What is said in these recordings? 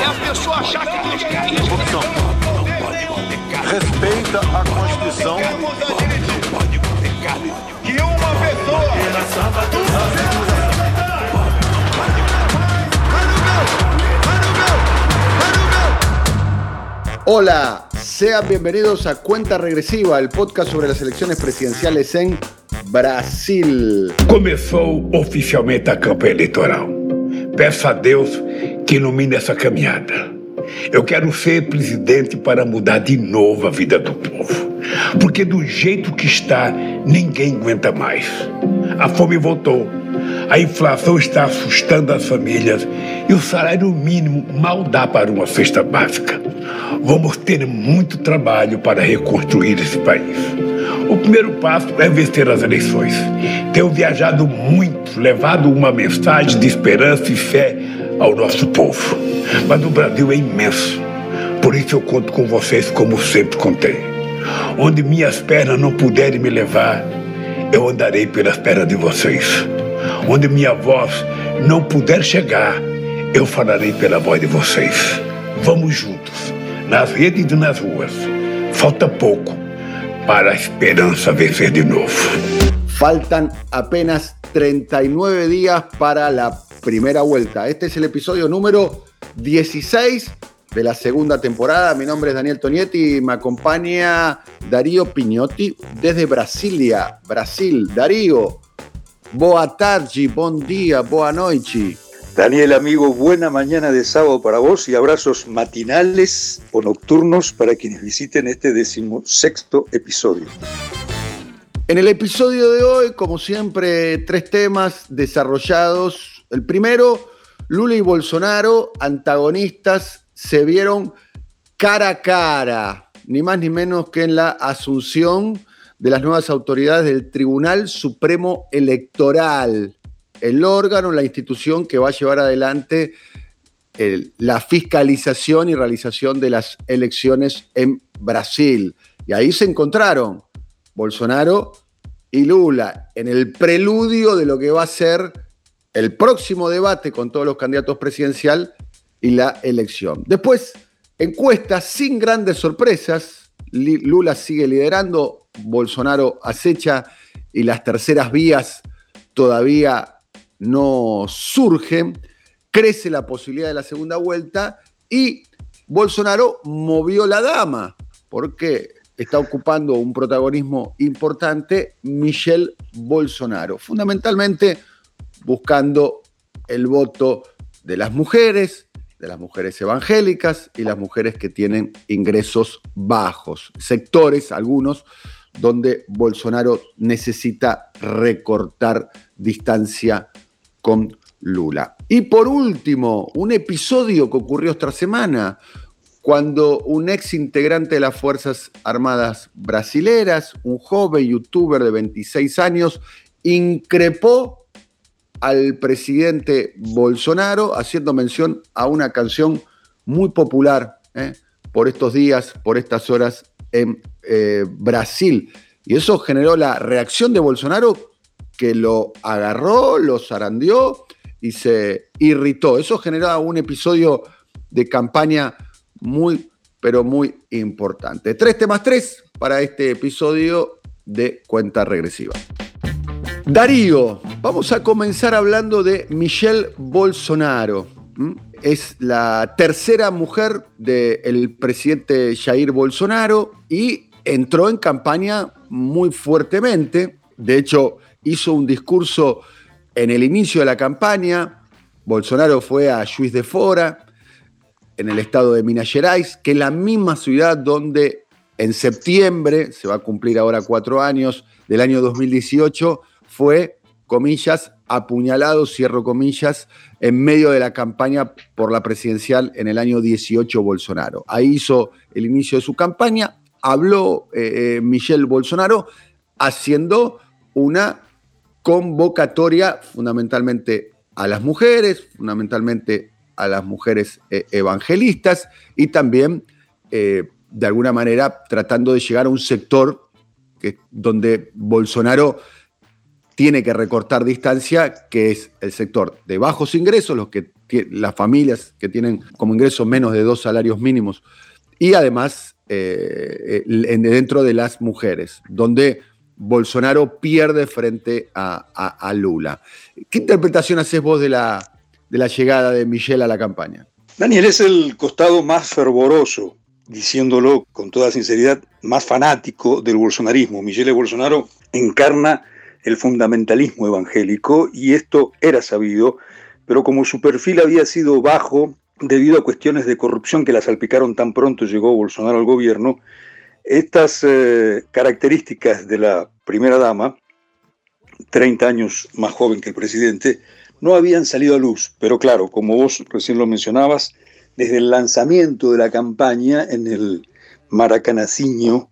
É a pessoa achar que. Corrupção. Respeita a Constituição. que uma pessoa Hola, sean bienvenidos a Cuenta Regresiva, el podcast sobre las elecciones presidenciales en Brasil. Começou oficialmente a campanha eleitoral. Peço a Deus que ilumine essa caminhada. Eu quero ser presidente para mudar de novo a vida do povo. Porque do jeito que está, ninguém aguenta mais. A fome voltou. A inflação está assustando as famílias e o salário mínimo mal dá para uma cesta básica. Vamos ter muito trabalho para reconstruir esse país. O primeiro passo é vencer as eleições. Tenho viajado muito, levado uma mensagem de esperança e fé ao nosso povo. Mas o Brasil é imenso. Por isso eu conto com vocês como sempre contei. Onde minhas pernas não puderem me levar, eu andarei pelas pernas de vocês. Onde minha voz não puder chegar, eu falarei pela voz de vocês. Vamos juntos, nas redes e nas ruas. Falta pouco para a esperança vencer de novo. Faltan apenas 39 días para la primera vuelta. Este es el episodio número 16 de la segunda temporada. Mi nombre es Daniel Tonietti y me acompaña Darío Pignotti desde Brasilia, Brasil. Darío, boa tarde, bom dia, boa noite. Daniel, amigo, buena mañana de sábado para vos y abrazos matinales o nocturnos para quienes visiten este decimosexto episodio. En el episodio de hoy, como siempre, tres temas desarrollados. El primero, Lula y Bolsonaro, antagonistas, se vieron cara a cara, ni más ni menos que en la asunción de las nuevas autoridades del Tribunal Supremo Electoral, el órgano, la institución que va a llevar adelante el- la fiscalización y realización de las elecciones en Brasil. Y ahí se encontraron Bolsonaro y Lula en el preludio de lo que va a ser el próximo debate con todos los candidatos presidencial y la elección. Después, encuestas sin grandes sorpresas. Lula sigue liderando, Bolsonaro acecha y las terceras vías todavía no surgen. Crece la posibilidad de la segunda vuelta y Bolsonaro movió la dama porque está ocupando un protagonismo importante Michelle Bolsonaro, fundamentalmente buscando el voto de las mujeres, de las mujeres evangélicas y las mujeres que tienen ingresos bajos, sectores, algunos, donde Bolsonaro necesita recortar distancia con Lula. Y por último, un episodio que ocurrió esta semana, cuando un ex integrante de las Fuerzas Armadas brasileras, un joven youtuber de 26 años, increpó al presidente Bolsonaro haciendo mención a una canción muy popular ¿eh? por estos días, por estas horas en eh, Brasil. Y eso generó la reacción de Bolsonaro que lo agarró, lo zarandeó y se irritó. Eso generó un episodio de campaña muy, pero muy importante. Tres temas tres para este episodio de Cuenta Regresiva. Darío, vamos a comenzar hablando de Michelle Bolsonaro. Es la tercera mujer del presidente Jair Bolsonaro y entró en campaña muy fuertemente. De hecho, hizo un discurso en el inicio de la campaña. Bolsonaro fue a Juiz de Fora, en el estado de Minas Gerais, que es la misma ciudad donde en septiembre, se va a cumplir ahora cuatro años, del año 2018, fue, comillas, apuñalado, cierro comillas, en medio de la campaña por la presidencial en el año 18 Bolsonaro. Ahí hizo el inicio de su campaña, habló eh, eh, Michelle Bolsonaro haciendo una convocatoria fundamentalmente a las mujeres, fundamentalmente a las mujeres eh, evangelistas y también de alguna manera tratando de llegar a un sector que, donde Bolsonaro tiene que recortar distancia, que es el sector de bajos ingresos, los que, las familias que tienen como ingreso menos de dos salarios mínimos, y además eh, dentro de las mujeres, donde Bolsonaro pierde frente a, Lula. ¿Qué interpretación haces vos de la, de la llegada de Michelle a la campaña? Daniel, es el costado más fervoroso diciéndolo con toda sinceridad, más fanático del bolsonarismo. Michele Bolsonaro encarna el fundamentalismo evangélico y esto era sabido, pero como su perfil había sido bajo debido a cuestiones de corrupción que la salpicaron tan pronto llegó Bolsonaro al gobierno, estas eh, características de la primera dama, 30 años más joven que el presidente, no habían salido a luz. Pero claro, como vos recién lo mencionabas, desde el lanzamiento de la campaña en el Maracanaciño,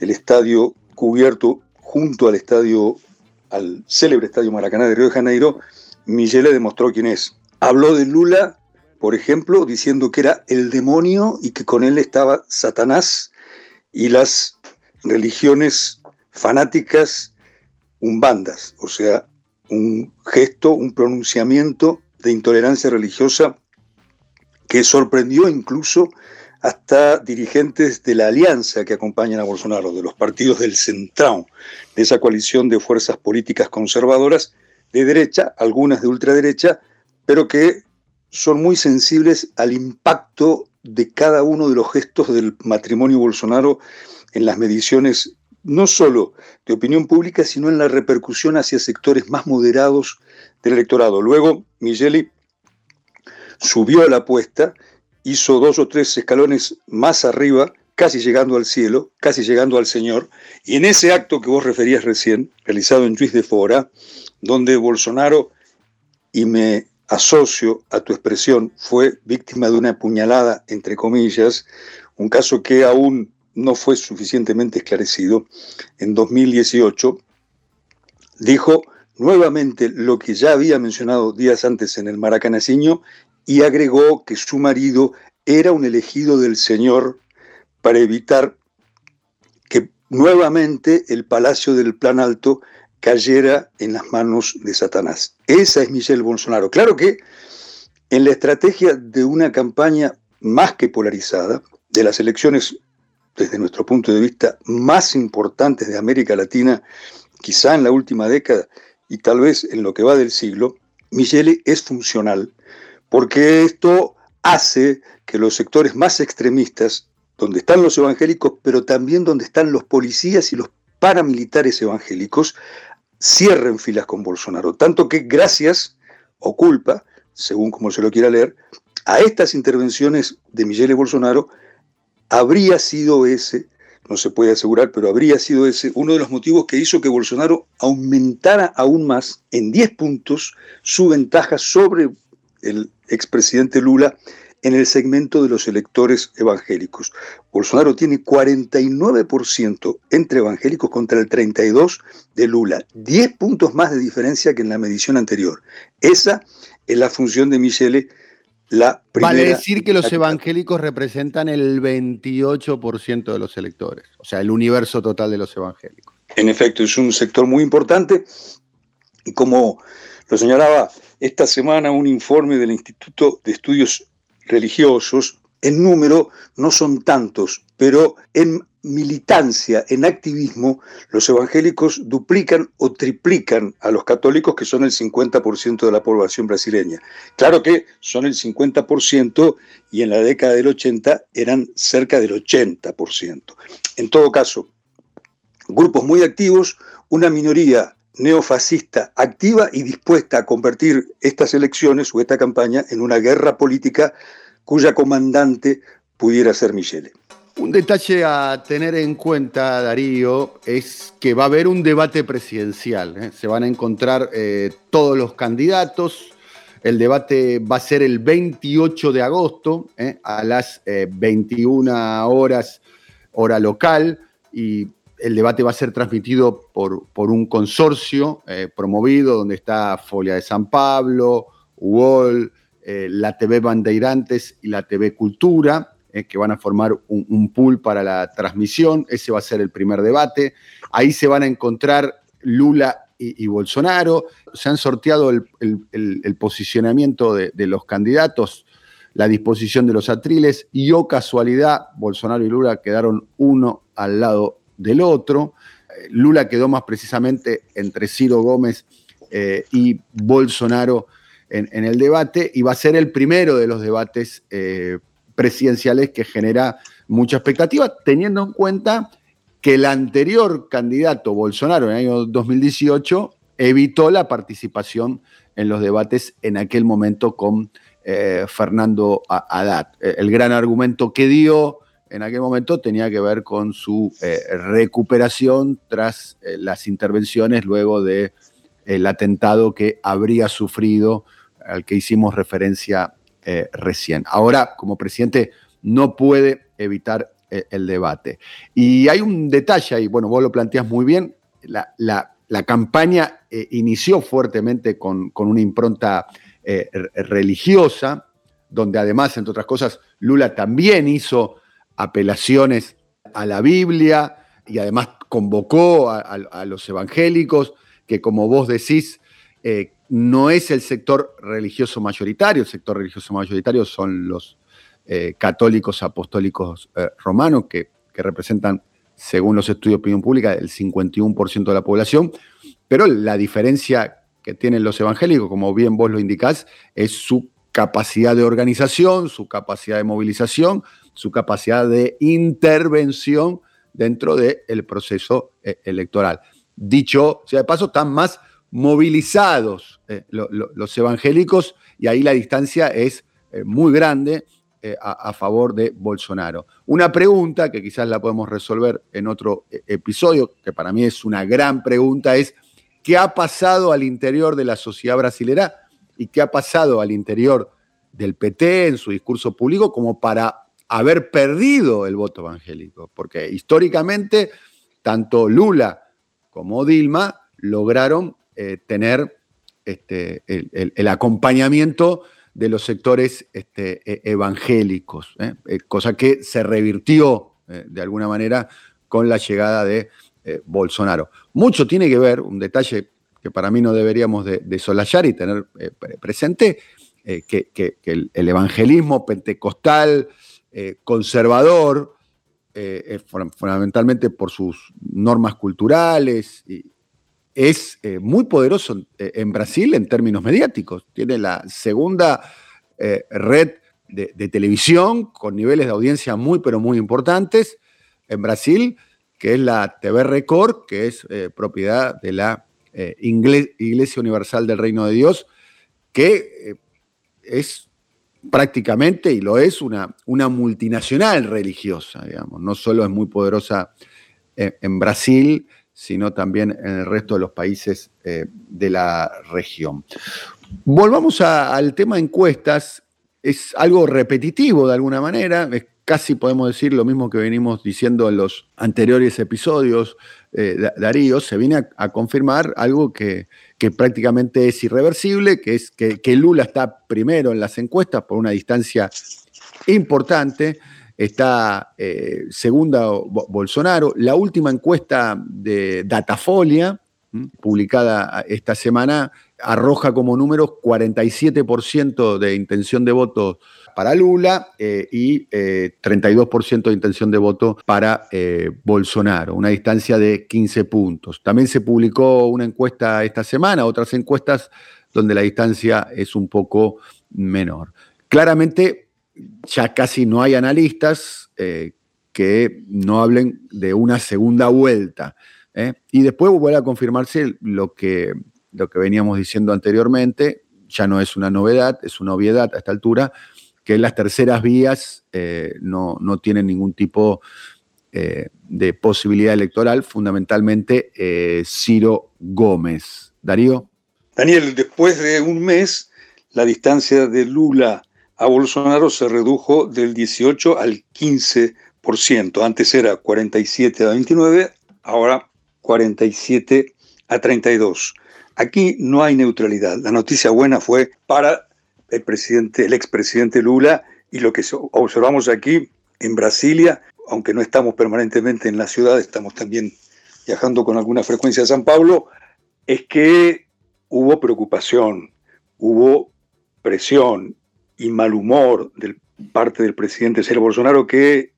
el estadio cubierto junto al estadio, al célebre estadio Maracaná de Río de Janeiro, Michele demostró quién es. Habló de Lula, por ejemplo, diciendo que era el demonio y que con él estaba Satanás y las religiones fanáticas umbandas, o sea, un gesto, un pronunciamiento de intolerancia religiosa que sorprendió incluso hasta dirigentes de la alianza que acompañan a Bolsonaro, de los partidos del Centrão, de esa coalición de fuerzas políticas conservadoras de derecha, algunas de ultraderecha, pero que son muy sensibles al impacto de cada uno de los gestos del matrimonio Bolsonaro en las mediciones no solo de opinión pública, sino en la repercusión hacia sectores más moderados del electorado. Luego, Migeli subió a la apuesta, hizo dos o tres escalones más arriba, casi llegando al cielo, casi llegando al Señor, y en ese acto que vos referías recién, realizado en Juiz de Fora, donde Bolsonaro, y me asocio a tu expresión, fue víctima de una puñalada, entre comillas, un caso que aún no fue suficientemente esclarecido, en 2018, dijo nuevamente lo que ya había mencionado días antes en el Maracanasiño y agregó que su marido era un elegido del Señor para evitar que nuevamente el palacio del Plan Alto cayera en las manos de Satanás. Esa es Michelle Bolsonaro. Claro que en la estrategia de una campaña más que polarizada, de las elecciones, desde nuestro punto de vista, más importantes de América Latina, quizá en la última década y tal vez en lo que va del siglo, Michelle es funcional porque esto hace que los sectores más extremistas, donde están los evangélicos, pero también donde están los policías y los paramilitares evangélicos, cierren filas con Bolsonaro. Tanto que gracias o culpa, según como se lo quiera leer, a estas intervenciones de Michele Bolsonaro, habría sido ese, no se puede asegurar, pero habría sido ese uno de los motivos que hizo que Bolsonaro aumentara aún más en 10 puntos su ventaja sobre el expresidente Lula en el segmento de los electores evangélicos. Bolsonaro tiene 49% entre evangélicos contra el 32% de Lula, 10 puntos más de diferencia que en la medición anterior. Esa es la función de Michele. La primera vale decir que los evangélicos representan el 28% de los electores, o sea, el universo total de los evangélicos. En efecto, es un sector muy importante y como lo señalaba esta semana un informe del Instituto de Estudios Religiosos. En número no son tantos, pero en militancia, en activismo, los evangélicos duplican o triplican a los católicos, que son el 50% de la población brasileña. Claro que son el 50% y en la década del 80 eran cerca del 80%. En todo caso, grupos muy activos, una minoría neofascista activa y dispuesta a convertir estas elecciones o esta campaña en una guerra política cuya comandante pudiera ser Michele. Un detalle a tener en cuenta, Darío, es que va a haber un debate presidencial. ¿eh? Se van a encontrar eh, todos los candidatos. El debate va a ser el 28 de agosto ¿eh? a las 21 horas hora local y el debate va a ser transmitido por, por un consorcio promovido donde está Folia de San Pablo, UOL, la TV Bandeirantes y la TV Cultura eh, que van a formar un, pool para la transmisión. Ese va a ser el primer debate. Ahí se van a encontrar Lula y, Bolsonaro. Se han sorteado el, posicionamiento de, los candidatos, la disposición de los atriles y, o oh casualidad, Bolsonaro y Lula quedaron uno al lado del otro. Eh, Lula quedó más precisamente entre Ciro Gómez eh, y Bolsonaro en, el debate y va a ser el primero de los debates presidenciales que genera mucha expectativa, teniendo en cuenta que el anterior candidato, Bolsonaro, en el año 2018, evitó la participación en los debates en aquel momento con eh, Fernando Haddad. Eh, el gran argumento que dio en aquel momento tenía que ver con su eh, recuperación tras las intervenciones luego del atentado que habría sufrido, al que hicimos referencia eh, recién. Ahora, como presidente, no puede evitar eh, el debate. Y hay un detalle ahí, bueno, vos lo planteas muy bien, la, campaña eh, inició fuertemente con, una impronta religiosa, donde además, entre otras cosas, Lula también hizo apelaciones a la Biblia y además convocó a, los evangélicos, que como vos decís, no es el sector religioso mayoritario, el sector religioso mayoritario son los eh, católicos apostólicos eh, romanos, que, representan, según los estudios de opinión pública, el 51% de la población, pero la diferencia que tienen los evangélicos, como bien vos lo indicás, es su capacidad de organización, su capacidad de movilización, su capacidad de intervención dentro del proceso eh, electoral. Dicho sea de paso, están más movilizados eh, los evangélicos y ahí la distancia es eh, muy grande a, favor de Bolsonaro. Una pregunta que quizás la podemos resolver en otro episodio, que para mí es una gran pregunta, es ¿qué ha pasado al interior de la sociedad brasilera y qué ha pasado al interior del PT en su discurso público como para haber perdido el voto evangélico? Porque históricamente tanto Lula como Dilma lograron eh, tener este, el, acompañamiento de los sectores este, e, evangélicos, ¿eh? Eh, cosa que se revirtió de alguna manera con la llegada de Bolsonaro. Mucho tiene que ver, un detalle que para mí no deberíamos de, de y tener presente, que, el, evangelismo pentecostal conservador, fundamentalmente por sus normas culturales y, es eh, muy poderoso eh, en Brasil en términos mediáticos. Tiene la segunda eh, red de, televisión con niveles de audiencia muy, pero muy importantes en Brasil, que es la TV Record, que es propiedad de la Iglesia Universal del Reino de Dios, que es prácticamente, y lo es, una, una multinacional religiosa, digamos. No solo es muy poderosa en Brasil, sino también en el resto de los países eh, de la región. Volvamos al tema encuestas. Es algo repetitivo de alguna manera, es casi podemos decir lo mismo que venimos diciendo en los anteriores episodios, eh, Darío, se viene a, confirmar algo que, prácticamente es irreversible, que es que, que Lula está primero en las encuestas por una distancia importante está eh, segunda Bolsonaro. La última encuesta de Datafolia, publicada esta semana, arroja como números 47% de intención de voto para Lula eh, y 32% eh, de intención de voto para Bolsonaro, una distancia de 15 puntos. También se publicó una encuesta esta semana, otras encuestas donde la distancia es un poco menor. Claramente ya casi no hay analistas eh, que no hablen de una segunda vuelta. ¿eh? Y después vuelve a confirmarse lo que, lo que veníamos diciendo anteriormente, ya no es una novedad, es una obviedad a esta altura, que las terceras vías eh, no, no, tienen ningún tipo eh, de posibilidad electoral, fundamentalmente eh, Ciro Gómez. Darío. Daniel, después de un mes, la distancia de Lula a Bolsonaro se redujo del 18 al 15%. Antes era 47 a 29, ahora 47 a 32. Aquí no hay neutralidad. La noticia buena fue para el presidente, el expresidente Lula, y lo que observamos aquí en Brasilia, aunque no estamos permanentemente en la ciudad, estamos también viajando con alguna frecuencia a San Pablo, es que hubo preocupación, hubo presión y mal humor de parte del presidente Sergio Bolsonaro que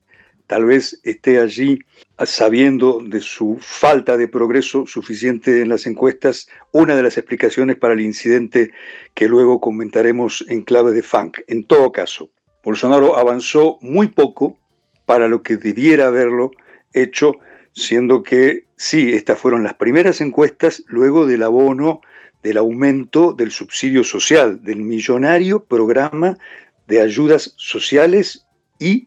tal vez esté allí sabiendo de su falta de progreso suficiente en las encuestas, una de las explicaciones para el incidente que luego comentaremos en clave de funk. En todo caso, Bolsonaro avanzó muy poco para lo que debiera haberlo hecho, siendo que sí, estas fueron las primeras encuestas luego del abono del aumento del subsidio social, del millonario programa de ayudas sociales y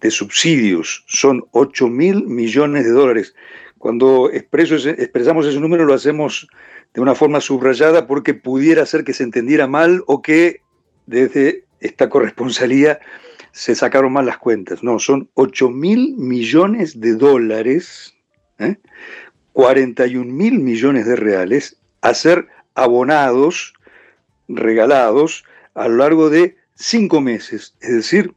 de subsidios. Son 8 mil millones de dólares. Cuando expresamos ese número lo hacemos de una forma subrayada porque pudiera ser que se entendiera mal o que desde esta corresponsalía se sacaron mal las cuentas. No, son 8 mil millones de dólares, 41 ¿eh? mil millones de reales a ser abonados, regalados a lo largo de cinco meses. Es decir,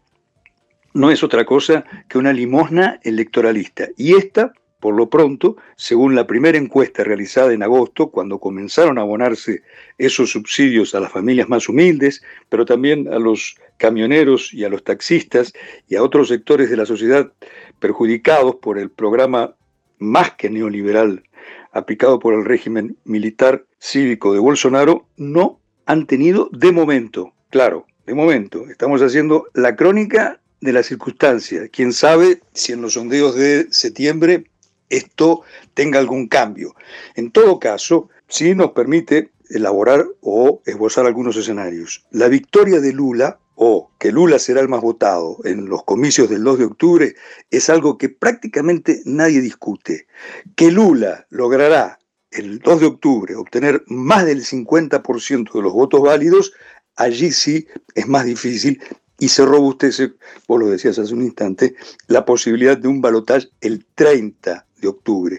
no es otra cosa que una limosna electoralista. Y esta, por lo pronto, según la primera encuesta realizada en agosto, cuando comenzaron a abonarse esos subsidios a las familias más humildes, pero también a los camioneros y a los taxistas y a otros sectores de la sociedad perjudicados por el programa más que neoliberal aplicado por el régimen militar cívico de Bolsonaro, no han tenido de momento, claro, de momento, estamos haciendo la crónica de la circunstancia. Quién sabe si en los sondeos de septiembre esto tenga algún cambio. En todo caso, sí nos permite elaborar o esbozar algunos escenarios. La victoria de Lula o que Lula será el más votado en los comicios del 2 de octubre es algo que prácticamente nadie discute. Que Lula logrará el 2 de octubre obtener más del 50% de los votos válidos, allí sí es más difícil y se robustece, vos lo decías hace un instante, la posibilidad de un balotaje el 30 de octubre.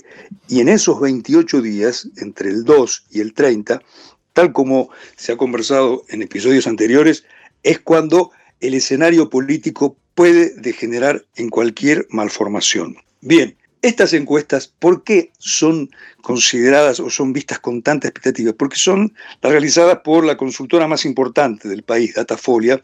Y en esos 28 días, entre el 2 y el 30, tal como se ha conversado en episodios anteriores, es cuando el escenario político puede degenerar en cualquier malformación. Bien, estas encuestas, ¿por qué son consideradas o son vistas con tanta expectativa? Porque son las realizadas por la consultora más importante del país, Datafolia,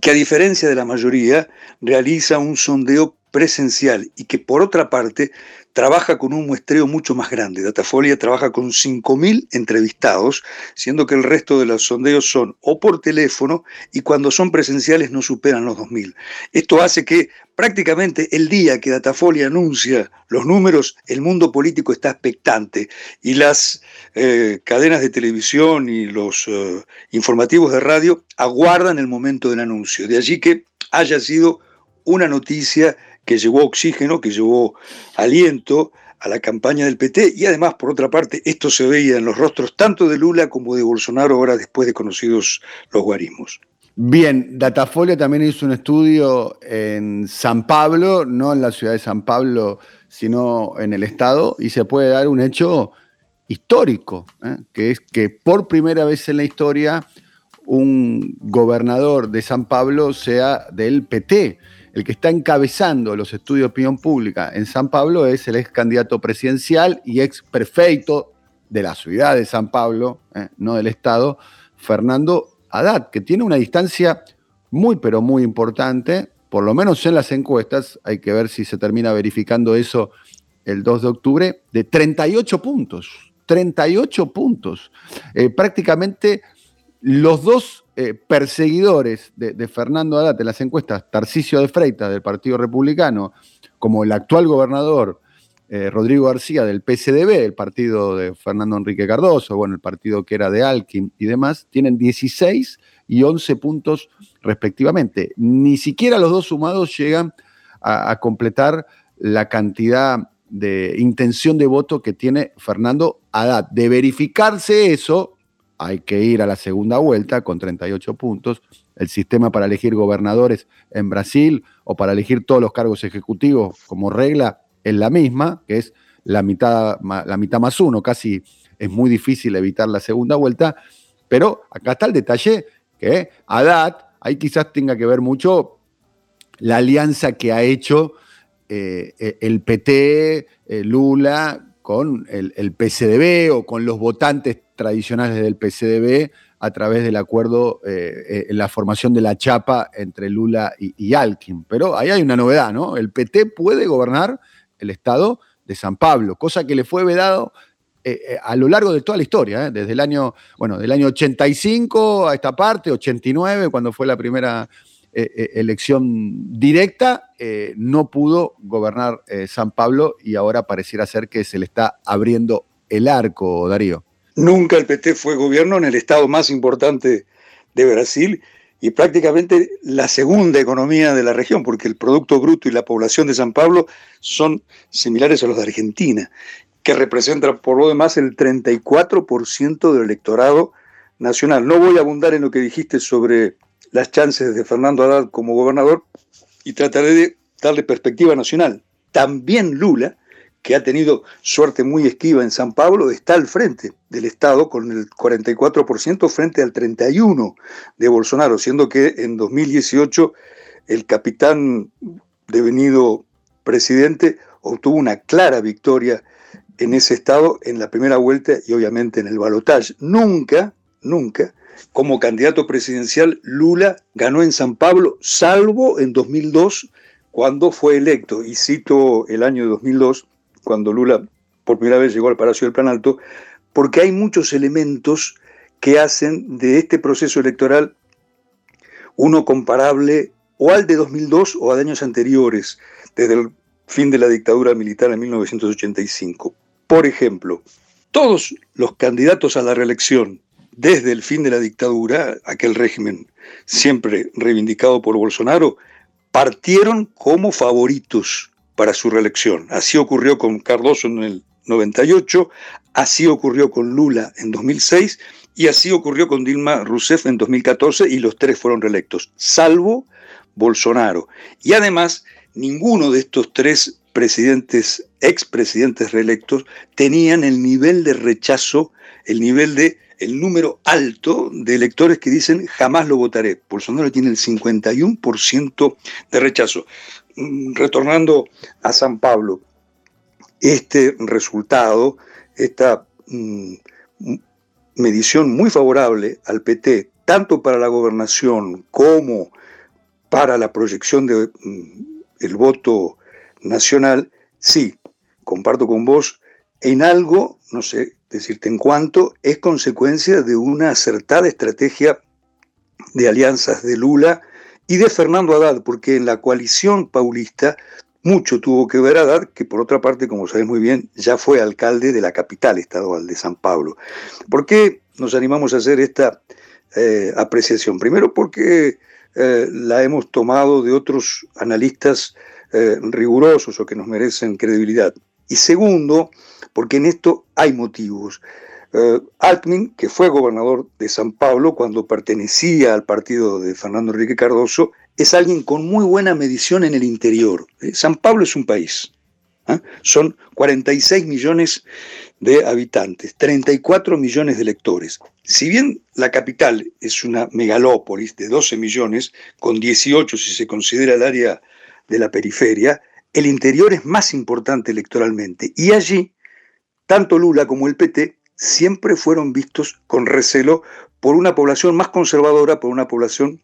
que a diferencia de la mayoría realiza un sondeo presencial y que por otra parte trabaja con un muestreo mucho más grande. Datafolia trabaja con 5.000 entrevistados, siendo que el resto de los sondeos son o por teléfono y cuando son presenciales no superan los 2.000. Esto hace que prácticamente el día que Datafolia anuncia los números, el mundo político está expectante y las eh, cadenas de televisión y los eh, informativos de radio aguardan el momento del anuncio. De allí que haya sido una noticia que llevó oxígeno, que llevó aliento a la campaña del PT y además, por otra parte, esto se veía en los rostros tanto de Lula como de Bolsonaro ahora después de conocidos los guarismos. Bien, Datafolia también hizo un estudio en San Pablo, no en la ciudad de San Pablo, sino en el estado, y se puede dar un hecho histórico, ¿eh? que es que por primera vez en la historia un gobernador de San Pablo sea del PT el que está encabezando los estudios de opinión pública en San Pablo es el ex candidato presidencial y ex prefeito de la ciudad de San Pablo, eh, no del Estado, Fernando Haddad, que tiene una distancia muy, pero muy importante, por lo menos en las encuestas, hay que ver si se termina verificando eso el 2 de octubre, de 38 puntos. 38 puntos. Eh, prácticamente los dos eh, perseguidores de, Fernando Haddad en las encuestas, Tarcisio de Freitas del Partido Republicano, como el actual gobernador eh, Rodrigo García del PSDB, el partido de Fernando Enrique Cardoso, bueno, el partido que era de Alkin y demás, tienen 16 y 11 puntos respectivamente. Ni siquiera los dos sumados llegan a, completar la cantidad de intención de voto que tiene Fernando Haddad. De verificarse eso, hay que ir a la segunda vuelta con 38 puntos. El sistema para elegir gobernadores en Brasil o para elegir todos los cargos ejecutivos como regla es la misma, que es la mitad, la mitad más uno, casi es muy difícil evitar la segunda vuelta, pero acá está el detalle que Haddad, ahí quizás tenga que ver mucho la alianza que ha hecho eh, eh, el PT, eh, Lula, con el, PCDB o con los votantes tradicionales del PCDB a través del acuerdo en la formación de la chapa entre Lula y, y Alkin. Pero ahí hay una novedad, ¿no? El PT puede gobernar el Estado de San Pablo, cosa que le fue vedado eh, eh, a lo largo de toda la historia, ¿eh? desde el año, bueno, del año 85 a esta parte, 89, cuando fue la primera elección directa, no pudo gobernar San Pablo y ahora pareciera ser que se le está abriendo el arco, Darío. Nunca el PT fue gobierno en el estado más importante de Brasil y prácticamente la segunda economía de la región, porque el Producto Bruto y la población de San Pablo son similares a los de Argentina, que representan por lo demás el 34% del electorado nacional. No voy a abundar en lo que dijiste sobre las chances de Fernando Haddad como gobernador y trataré de darle perspectiva nacional. También Lula que ha tenido suerte muy esquiva en San Pablo, está al frente del Estado con el 44% frente al 31% de Bolsonaro, siendo que en 2018 el capitán devenido presidente obtuvo una clara victoria en ese estado en la primera vuelta y obviamente en el balotaje. Nunca, nunca, como candidato presidencial, Lula ganó en San Pablo, salvo en 2002, cuando fue electo. Y cito el año 2002, cuando Lula por primera vez llegó al Palacio del Plan Alto, porque hay muchos elementos que hacen de este proceso electoral uno comparable o al de 2002 o a años anteriores, desde el fin de la dictadura militar en 1985. Por ejemplo, todos los candidatos a la reelección desde el fin de la dictadura, aquel régimen siempre reivindicado por Bolsonaro, partieron como favoritos para su reelección. Así ocurrió con Cardoso en el 98, así ocurrió con Lula en 2006 y así ocurrió con Dilma Rousseff en 2014 y los tres fueron reelectos, salvo Bolsonaro. Y además, ninguno de estos tres presidentes, expresidentes reelectos, tenían el nivel de rechazo, el nivel de el número alto de electores que dicen jamás lo votaré. Bolsonaro tiene el 51% de rechazo. Mm, retornando a San Pablo, este resultado, esta mm, medición muy favorable al PT, tanto para la gobernación como para la proyección del mm, voto nacional, sí, comparto con vos, en algo, no sé decirte en cuánto, es consecuencia de una acertada estrategia de alianzas de Lula y de Fernando Haddad, porque en la coalición paulista mucho tuvo que ver Haddad, que por otra parte, como sabes muy bien, ya fue alcalde de la capital estadual de San Pablo. ¿Por qué nos animamos a hacer esta eh, apreciación? Primero porque eh, la hemos tomado de otros analistas eh, rigurosos o que nos merecen credibilidad. Y segundo, porque en esto hay motivos. Uh, Altmin, que fue gobernador de San Pablo cuando pertenecía al partido de Fernando Enrique Cardoso, es alguien con muy buena medición en el interior. Eh, San Pablo es un país. ¿eh? Son 46 millones de habitantes, 34 millones de electores. Si bien la capital es una megalópolis de 12 millones, con 18 si se considera el área de la periferia, el interior es más importante electoralmente. Y allí, tanto Lula como el PT siempre fueron vistos con recelo por una población más conservadora, por una población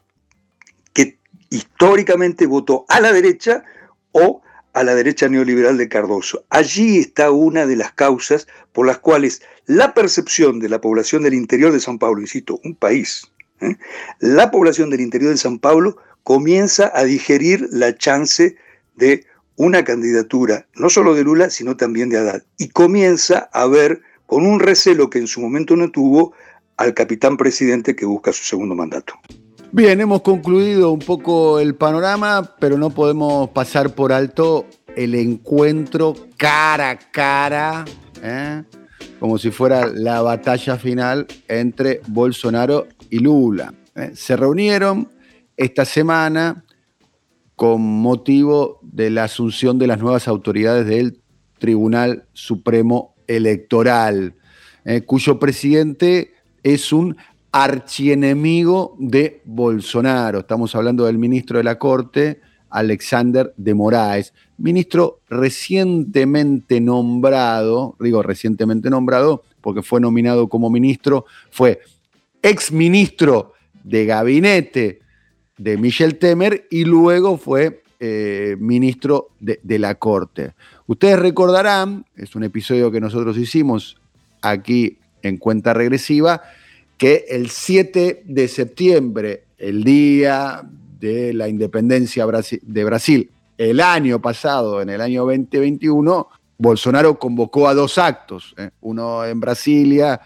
que históricamente votó a la derecha o a la derecha neoliberal de Cardoso. Allí está una de las causas por las cuales la percepción de la población del interior de San Pablo, insisto, un país, ¿eh? la población del interior de San Pablo comienza a digerir la chance de una candidatura, no solo de Lula, sino también de Haddad, y comienza a ver con un recelo que en su momento no tuvo al capitán presidente que busca su segundo mandato. Bien, hemos concluido un poco el panorama, pero no podemos pasar por alto el encuentro cara a cara, ¿eh? como si fuera la batalla final entre Bolsonaro y Lula. ¿eh? Se reunieron esta semana con motivo de la asunción de las nuevas autoridades del Tribunal Supremo Electoral, ¿eh? cuyo presidente es un archienemigo de Bolsonaro. Estamos hablando del ministro de la Corte, Alexander de Moraes, ministro recientemente nombrado, digo recientemente nombrado porque fue nominado como ministro, fue ex ministro de gabinete de Michel Temer y luego fue eh, ministro de, la Corte. Ustedes recordarán, es un episodio que nosotros hicimos aquí en cuenta regresiva, que el 7 de septiembre, el día de la independencia de Brasil, el año pasado, en el año 2021, Bolsonaro convocó a dos actos, ¿eh? uno en Brasilia,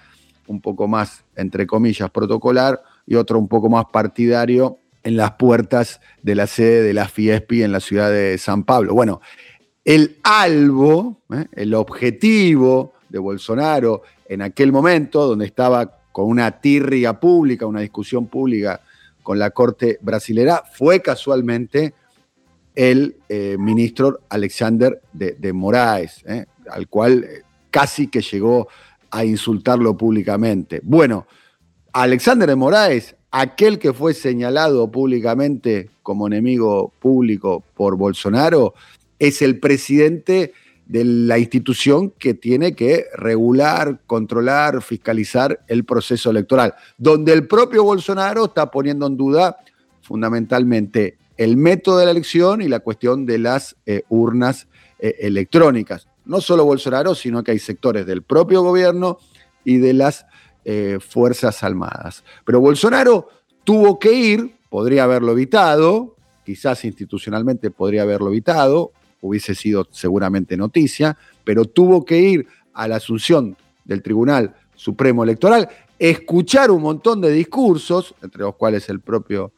un poco más, entre comillas, protocolar, y otro un poco más partidario en las puertas de la sede de la Fiespi en la ciudad de San Pablo. Bueno, el albo, ¿eh? el objetivo de Bolsonaro en aquel momento, donde estaba con una tirria pública, una discusión pública con la Corte brasilera, fue casualmente el eh, ministro Alexander de, Moraes, eh, al cual casi que llegó a insultarlo públicamente. Bueno, Alexander de Moraes, aquel que fue señalado públicamente como enemigo público por Bolsonaro, es el presidente de la institución que tiene que regular, controlar, fiscalizar el proceso electoral, donde el propio Bolsonaro está poniendo en duda fundamentalmente el método de la elección y la cuestión de las eh, urnas eh, electrónicas. No solo Bolsonaro, sino que hay sectores del propio gobierno y de las eh, Fuerzas Armadas. Pero Bolsonaro tuvo que ir, podría haberlo evitado, quizás institucionalmente podría haberlo evitado, hubiese sido seguramente noticia, pero tuvo que ir a la asunción del Tribunal Supremo Electoral, escuchar un montón de discursos, entre los cuales el propio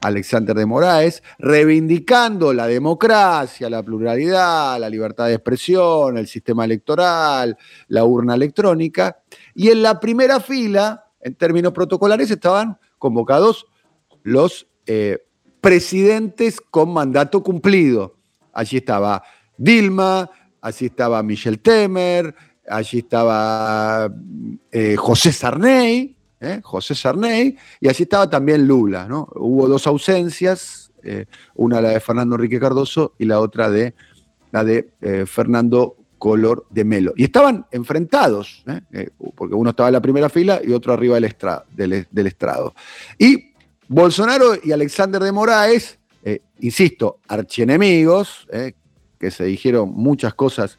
Alexander de Moraes, reivindicando la democracia, la pluralidad, la libertad de expresión, el sistema electoral, la urna electrónica. Y en la primera fila, en términos protocolares, estaban convocados los eh, presidentes con mandato cumplido. Allí estaba Dilma, allí estaba Michel Temer, allí estaba eh, José Sarney, ¿eh? José Sarney, y allí estaba también Lula. ¿no? Hubo dos ausencias, una la de Fernando Enrique Cardoso y la otra de la de Fernando Color de Melo. Y estaban enfrentados, porque uno estaba en la primera fila y otro arriba del, estrado. Y Bolsonaro y Alexander de Moraes eh, insisto, archienemigos, eh, que se dijeron muchas cosas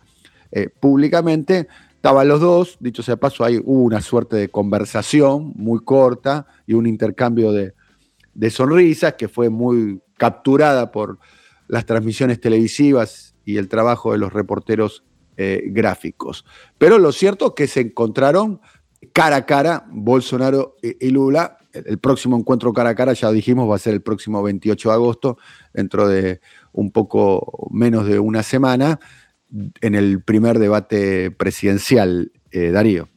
eh, públicamente, estaban los dos, dicho sea paso, hay, hubo una suerte de conversación muy corta y un intercambio de, sonrisas que fue muy capturada por las transmisiones televisivas y el trabajo de los reporteros gráficos. Pero lo cierto es que se encontraron cara a cara Bolsonaro y Lula el próximo encuentro cara a cara, ya dijimos, va a ser el próximo 28 de agosto, dentro de un poco menos de una semana, en el primer debate presidencial, eh, Darío.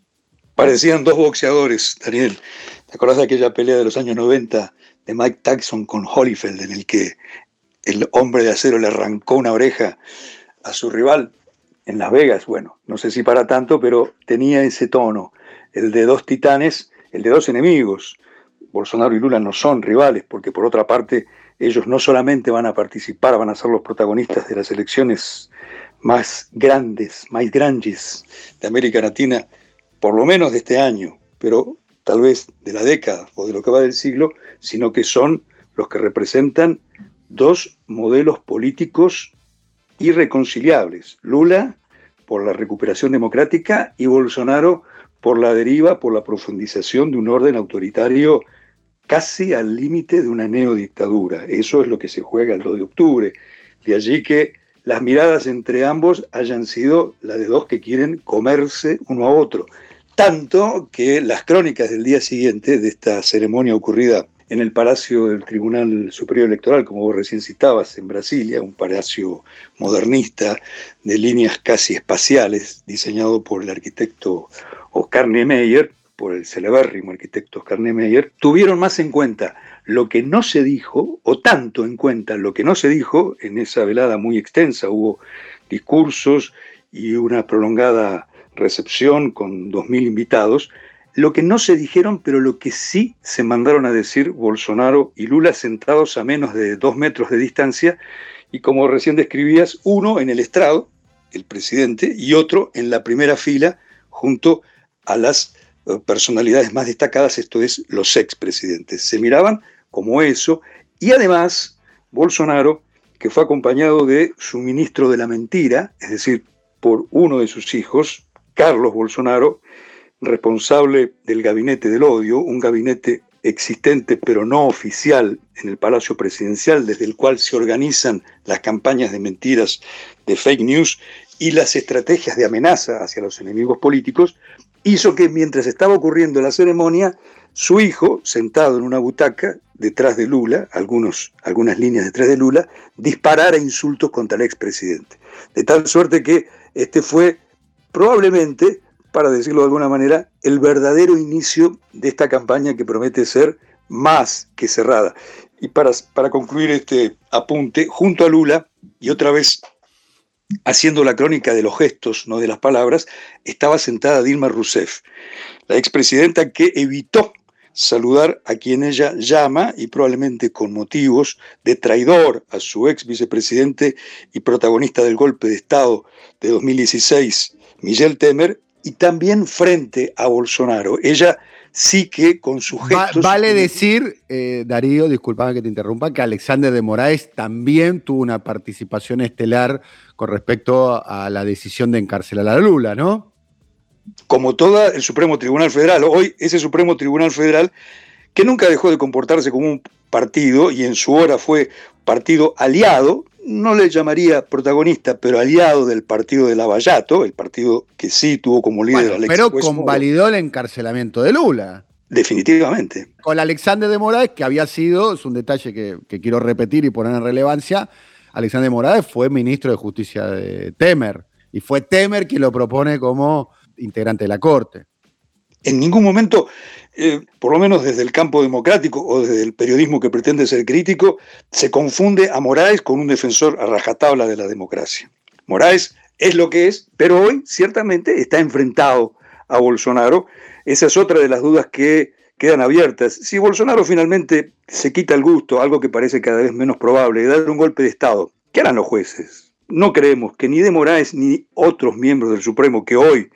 Parecían dos boxeadores, Daniel. ¿Te acordás de aquella pelea de los años 90 de Mike Tyson con Holyfield, en el que el hombre de acero le arrancó una oreja a su rival en Las Vegas? Bueno, no sé si para tanto, pero tenía ese tono, el de dos titanes, el de dos enemigos, Bolsonaro y Lula no son rivales, porque por otra parte ellos no solamente van a participar, van a ser los protagonistas de las elecciones más grandes, más grandes de América Latina, por lo menos de este año, pero tal vez de la década o de lo que va del siglo, sino que son los que representan dos modelos políticos irreconciliables. Lula por la recuperación democrática y Bolsonaro por la deriva, por la profundización de un orden autoritario casi al límite de una neodictadura. Eso es lo que se juega el 2 de octubre. De allí que las miradas entre ambos hayan sido las de dos que quieren comerse uno a otro. Tanto que las crónicas del día siguiente de esta ceremonia ocurrida en el Palacio del Tribunal Superior Electoral, como vos recién citabas, en Brasilia, un palacio modernista de líneas casi espaciales, diseñado por el arquitecto Oscar Niemeyer, por el celebérrimo arquitecto Oscar Niemeyer, tuvieron más en cuenta lo que no se dijo, o tanto en cuenta lo que no se dijo, en esa velada muy extensa hubo discursos y una prolongada recepción con 2.000 invitados, lo que no se dijeron, pero lo que sí se mandaron a decir Bolsonaro y Lula sentados a menos de dos metros de distancia, y como recién describías, uno en el estrado, el presidente, y otro en la primera fila, junto a las eh, personalidades más destacadas, esto es, los expresidentes. Se miraban como eso, y además Bolsonaro, que fue acompañado de su ministro de la mentira, es decir, por uno de sus hijos, Carlos Bolsonaro, responsable del gabinete del odio, un gabinete existente pero no oficial en el Palacio Presidencial, desde el cual se organizan las campañas de mentiras, de fake news y las estrategias de amenaza hacia los enemigos políticos, hizo que mientras estaba ocurriendo la ceremonia, su hijo, sentado en una butaca detrás de Lula, algunos, algunas líneas detrás de Lula, disparara insultos contra el expresidente. De tal suerte que este fue probablemente para decirlo de alguna manera, el verdadero inicio de esta campaña que promete ser más que cerrada. Y para, para concluir este apunte, junto a Lula, y otra vez haciendo la crónica de los gestos, no de las palabras, estaba sentada Dilma Rousseff, la expresidenta que evitó saludar a quien ella llama, y probablemente con motivos, de traidor a su ex vicepresidente y protagonista del golpe de Estado de 2016, Michel Temer, y también frente a Bolsonaro. Ella sí que con sus gestos... vale decir, eh, Darío, disculpame que te interrumpa, que Alexander de Moraes también tuvo una participación estelar con respecto a la decisión de encarcelar a Lula, ¿no? Como todo el Supremo Tribunal Federal. Hoy ese Supremo Tribunal Federal, que nunca dejó de comportarse como un partido y en su hora fue partido aliado, no le llamaría protagonista, pero aliado del partido de Lavallato, el partido que sí tuvo como líder bueno, Pero convalidó el encarcelamiento de Lula. Definitivamente. Con Alexander de Moraes, que había sido, es un detalle que, que quiero repetir y poner en relevancia, Alexander de Moraes fue ministro de Justicia de Temer, y fue Temer quien lo propone como integrante de la Corte. En ningún momento eh, por lo menos desde el campo democrático o desde el periodismo que pretende ser crítico, se confunde a Moraes con un defensor a rajatabla de la democracia. Moraes es lo que es, pero hoy ciertamente está enfrentado a Bolsonaro. Esa es otra de las dudas que quedan abiertas. Si Bolsonaro finalmente se quita el gusto, algo que parece cada vez menos probable, de dar un golpe de Estado, ¿qué harán los jueces? No creemos que ni de Moraes ni otros miembros del Supremo que hoy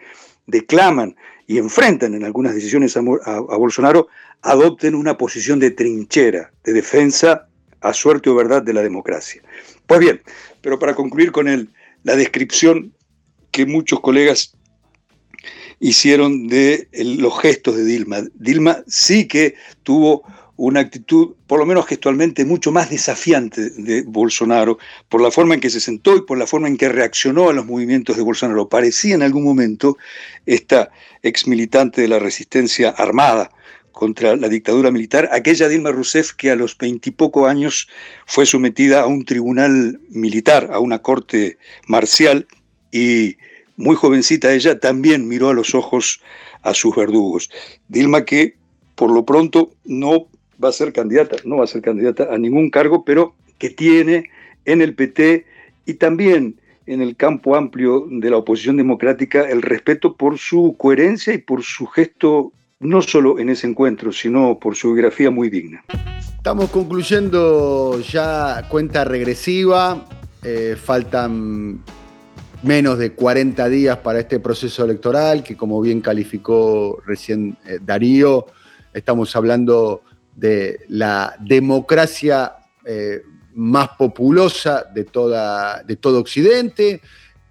declaman y enfrentan en algunas decisiones a, Bolsonaro, adopten una posición de trinchera, de defensa a suerte o verdad de la democracia. Pues bien, pero para concluir con el, la descripción que muchos colegas hicieron de los gestos de Dilma. Dilma sí que tuvo una actitud, por lo menos gestualmente, mucho más desafiante de Bolsonaro, por la forma en que se sentó y por la forma en que reaccionó a los movimientos de Bolsonaro. Parecía en algún momento esta ex militante de la resistencia armada contra la dictadura militar, aquella Dilma Rousseff que a los veintipoco años fue sometida a un tribunal militar, a una corte marcial, y muy jovencita ella también miró a los ojos a sus verdugos. Dilma que por lo pronto no va a ser candidata, no va a ser candidata a ningún cargo, pero que tiene en el PT y también en el campo amplio de la oposición democrática el respeto por su coherencia y por su gesto, no solo en ese encuentro, sino por su biografía muy digna. Estamos concluyendo ya cuenta regresiva, eh, faltan menos de 40 días para este proceso electoral, que como bien calificó recién eh, Darío, estamos hablando de la democracia eh, más populosa de, toda, de todo Occidente.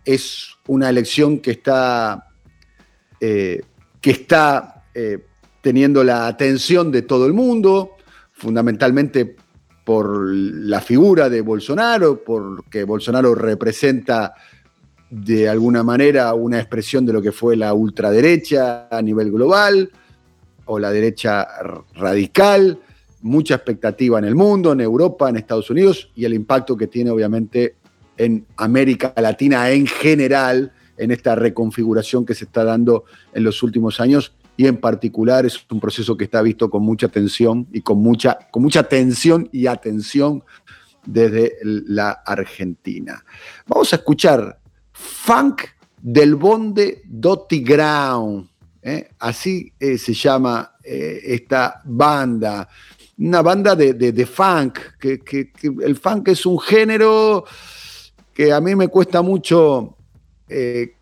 Es una elección que está, eh, que está eh, teniendo la atención de todo el mundo, fundamentalmente por la figura de Bolsonaro, porque Bolsonaro representa de alguna manera una expresión de lo que fue la ultraderecha a nivel global o la derecha radical, mucha expectativa en el mundo, en Europa, en Estados Unidos y el impacto que tiene obviamente en América Latina en general, en esta reconfiguración que se está dando en los últimos años y en particular es un proceso que está visto con mucha atención y con mucha, con mucha tensión y atención desde la Argentina. Vamos a escuchar Funk del Bonde Dotti Ground. ¿Eh? Así eh, se llama eh, esta banda. Una banda de, funk, que, el funk es un género que a mí me cuesta mucho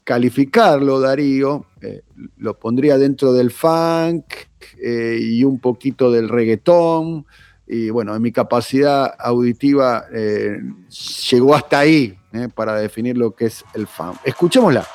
calificarlo, Darío. lo pondría dentro del funk y un poquito del reggaetón y bueno, en mi capacidad auditiva llegó hasta ahí para definir lo que es el fan. Escuchémosla.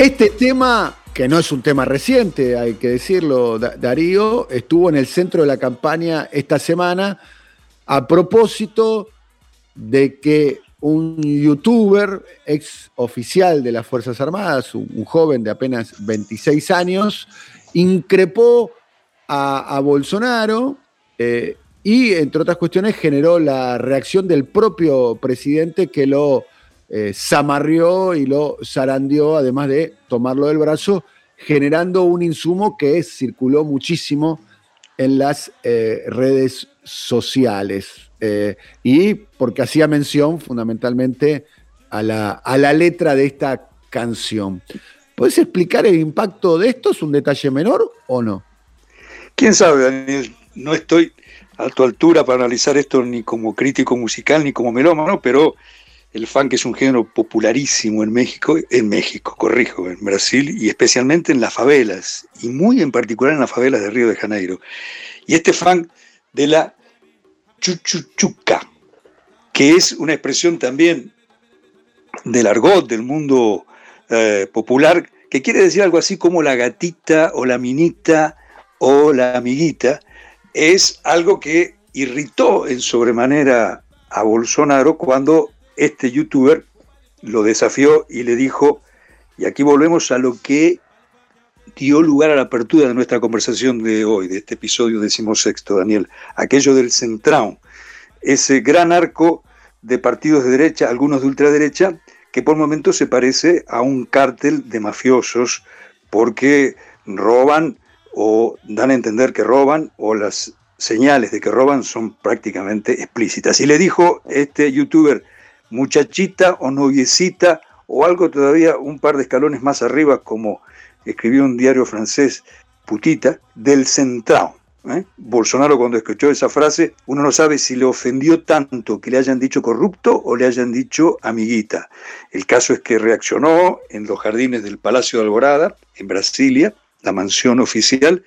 Este tema, que no es un tema reciente, hay que decirlo, Darío, estuvo en el centro de la campaña esta semana a propósito de que un youtuber, ex oficial de las Fuerzas Armadas, un, joven de apenas 26 años, increpó a, Bolsonaro eh, y, entre otras cuestiones, generó la reacción del propio presidente que lo eh, zamarrió y lo zarandeó, además de tomarlo del brazo, generando un insumo que circuló muchísimo en las eh, redes sociales. Eh, y porque hacía mención fundamentalmente a la, a la letra de esta canción. ¿Puedes explicar el impacto de esto? ¿Es un detalle menor o no? Quién sabe, Daniel. No estoy a tu altura para analizar esto ni como crítico musical ni como melómano, pero el funk es un género popularísimo en México, en México, corrijo, en Brasil y especialmente en las favelas, y muy en particular en las favelas de Río de Janeiro. Y este funk de la chuchuchuca, que es una expresión también del argot del mundo eh, popular, que quiere decir algo así como la gatita o la minita o la amiguita, es algo que irritó en sobremanera a Bolsonaro cuando este youtuber lo desafió y le dijo, y aquí volvemos a lo que dio lugar a la apertura de nuestra conversación de hoy, de este episodio decimosexto, Daniel, aquello del Centrão, ese gran arco de partidos de derecha, algunos de ultraderecha, que por momentos se parece a un cártel de mafiosos porque roban o dan a entender que roban o las señales de que roban son prácticamente explícitas. Y le dijo este youtuber, muchachita o noviecita o algo todavía un par de escalones más arriba, como escribió un diario francés, putita, del centrao. ¿eh? Bolsonaro cuando escuchó esa frase, uno no sabe si le ofendió tanto que le hayan dicho corrupto o le hayan dicho amiguita. El caso es que reaccionó en los jardines del Palacio de Alborada, en Brasilia, la mansión oficial,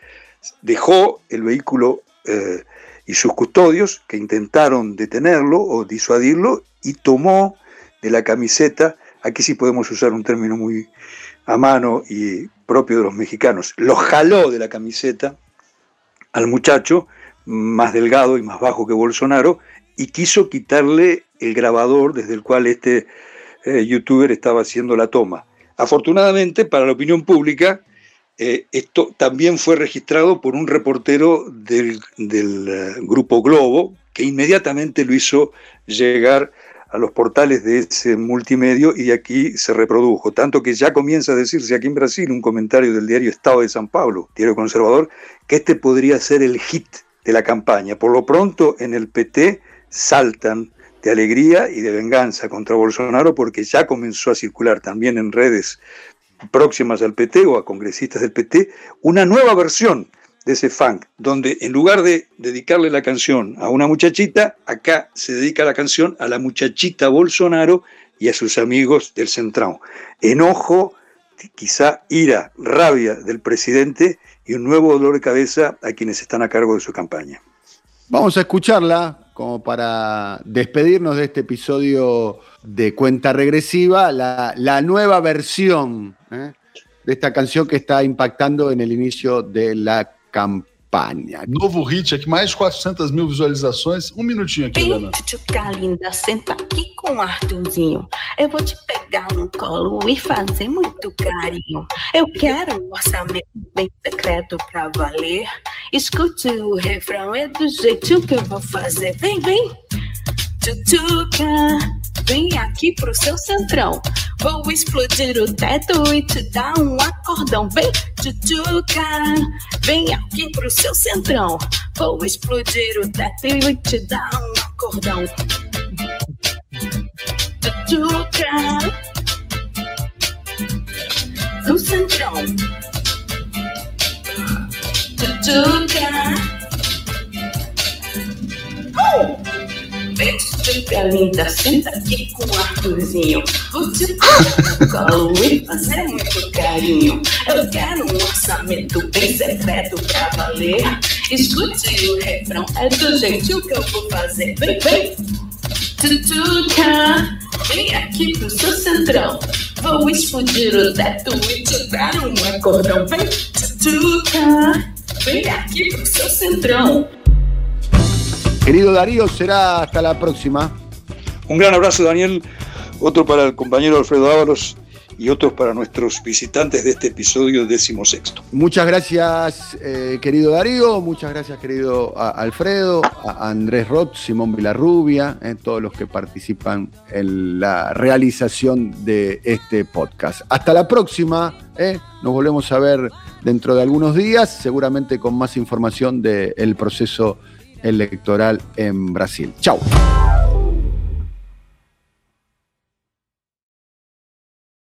dejó el vehículo eh, y sus custodios que intentaron detenerlo o disuadirlo y tomó de la camiseta, aquí sí podemos usar un término muy a mano y propio de los mexicanos, lo jaló de la camiseta al muchacho, más delgado y más bajo que Bolsonaro, y quiso quitarle el grabador desde el cual este eh, youtuber estaba haciendo la toma. Afortunadamente, para la opinión pública, eh, esto también fue registrado por un reportero del, eh, grupo Globo, que inmediatamente lo hizo llegar a los portales de ese multimedio y aquí se reprodujo. Tanto que ya comienza a decirse aquí en Brasil un comentario del diario Estado de San Pablo, diario conservador, que este podría ser el hit de la campaña. Por lo pronto en el PT saltan de alegría y de venganza contra Bolsonaro porque ya comenzó a circular también en redes próximas al PT o a congresistas del PT, una nueva versión de ese funk, donde en lugar de dedicarle la canción a una muchachita, acá se dedica la canción a la muchachita Bolsonaro y a sus amigos del Centrão. Enojo, quizá ira, rabia del presidente y un nuevo dolor de cabeza a quienes están a cargo de su campaña. Vamos a escucharla como para despedirnos de este episodio de cuenta regresiva, la, la nueva versión ¿eh? de esta canción que está impactando en el inicio de la campaña. Novo hit aqui, mais 400 mil visualizações. Um minutinho aqui, Helena. Tchuca linda, senta aqui com Arthurzinho. Eu vou te pegar no colo e fazer muito carinho. Eu quero um orçamento bem secreto pra valer. Escute o refrão, é do jeito que eu vou fazer. Vem, vem! Tchutchuca, vem aqui pro seu centrão. Vou explodir o teto e te dar um acordão. Vem, tchutchuca, vem aqui pro seu centrão. Vou explodir o teto e te dar um acordão. Tchutchuca, no centrão. Tchutchuca. Fica linda, senta aqui com o Arthurzinho. Vou te colo e fazer muito carinho. Eu quero um orçamento bem secreto pra valer. Escute o refrão, é do jeito que eu vou fazer. Vem, vem! Tutuca, vem aqui pro seu centrão. Vou explodir o teto e te dar um acordão. Vem, Tutuca, vem aqui pro seu centrão. Querido Darío, será hasta la próxima. Un gran abrazo, Daniel. Otro para el compañero Alfredo Ábalos y otros para nuestros visitantes de este episodio decimosexto. Muchas gracias, eh, querido Darío. Muchas gracias, querido a Alfredo, a Andrés Roth, Simón Vilarrubia, eh, todos los que participan en la realización de este podcast. Hasta la próxima. Eh. Nos volvemos a ver dentro de algunos días, seguramente con más información del proceso electoral en Brasil. Chao.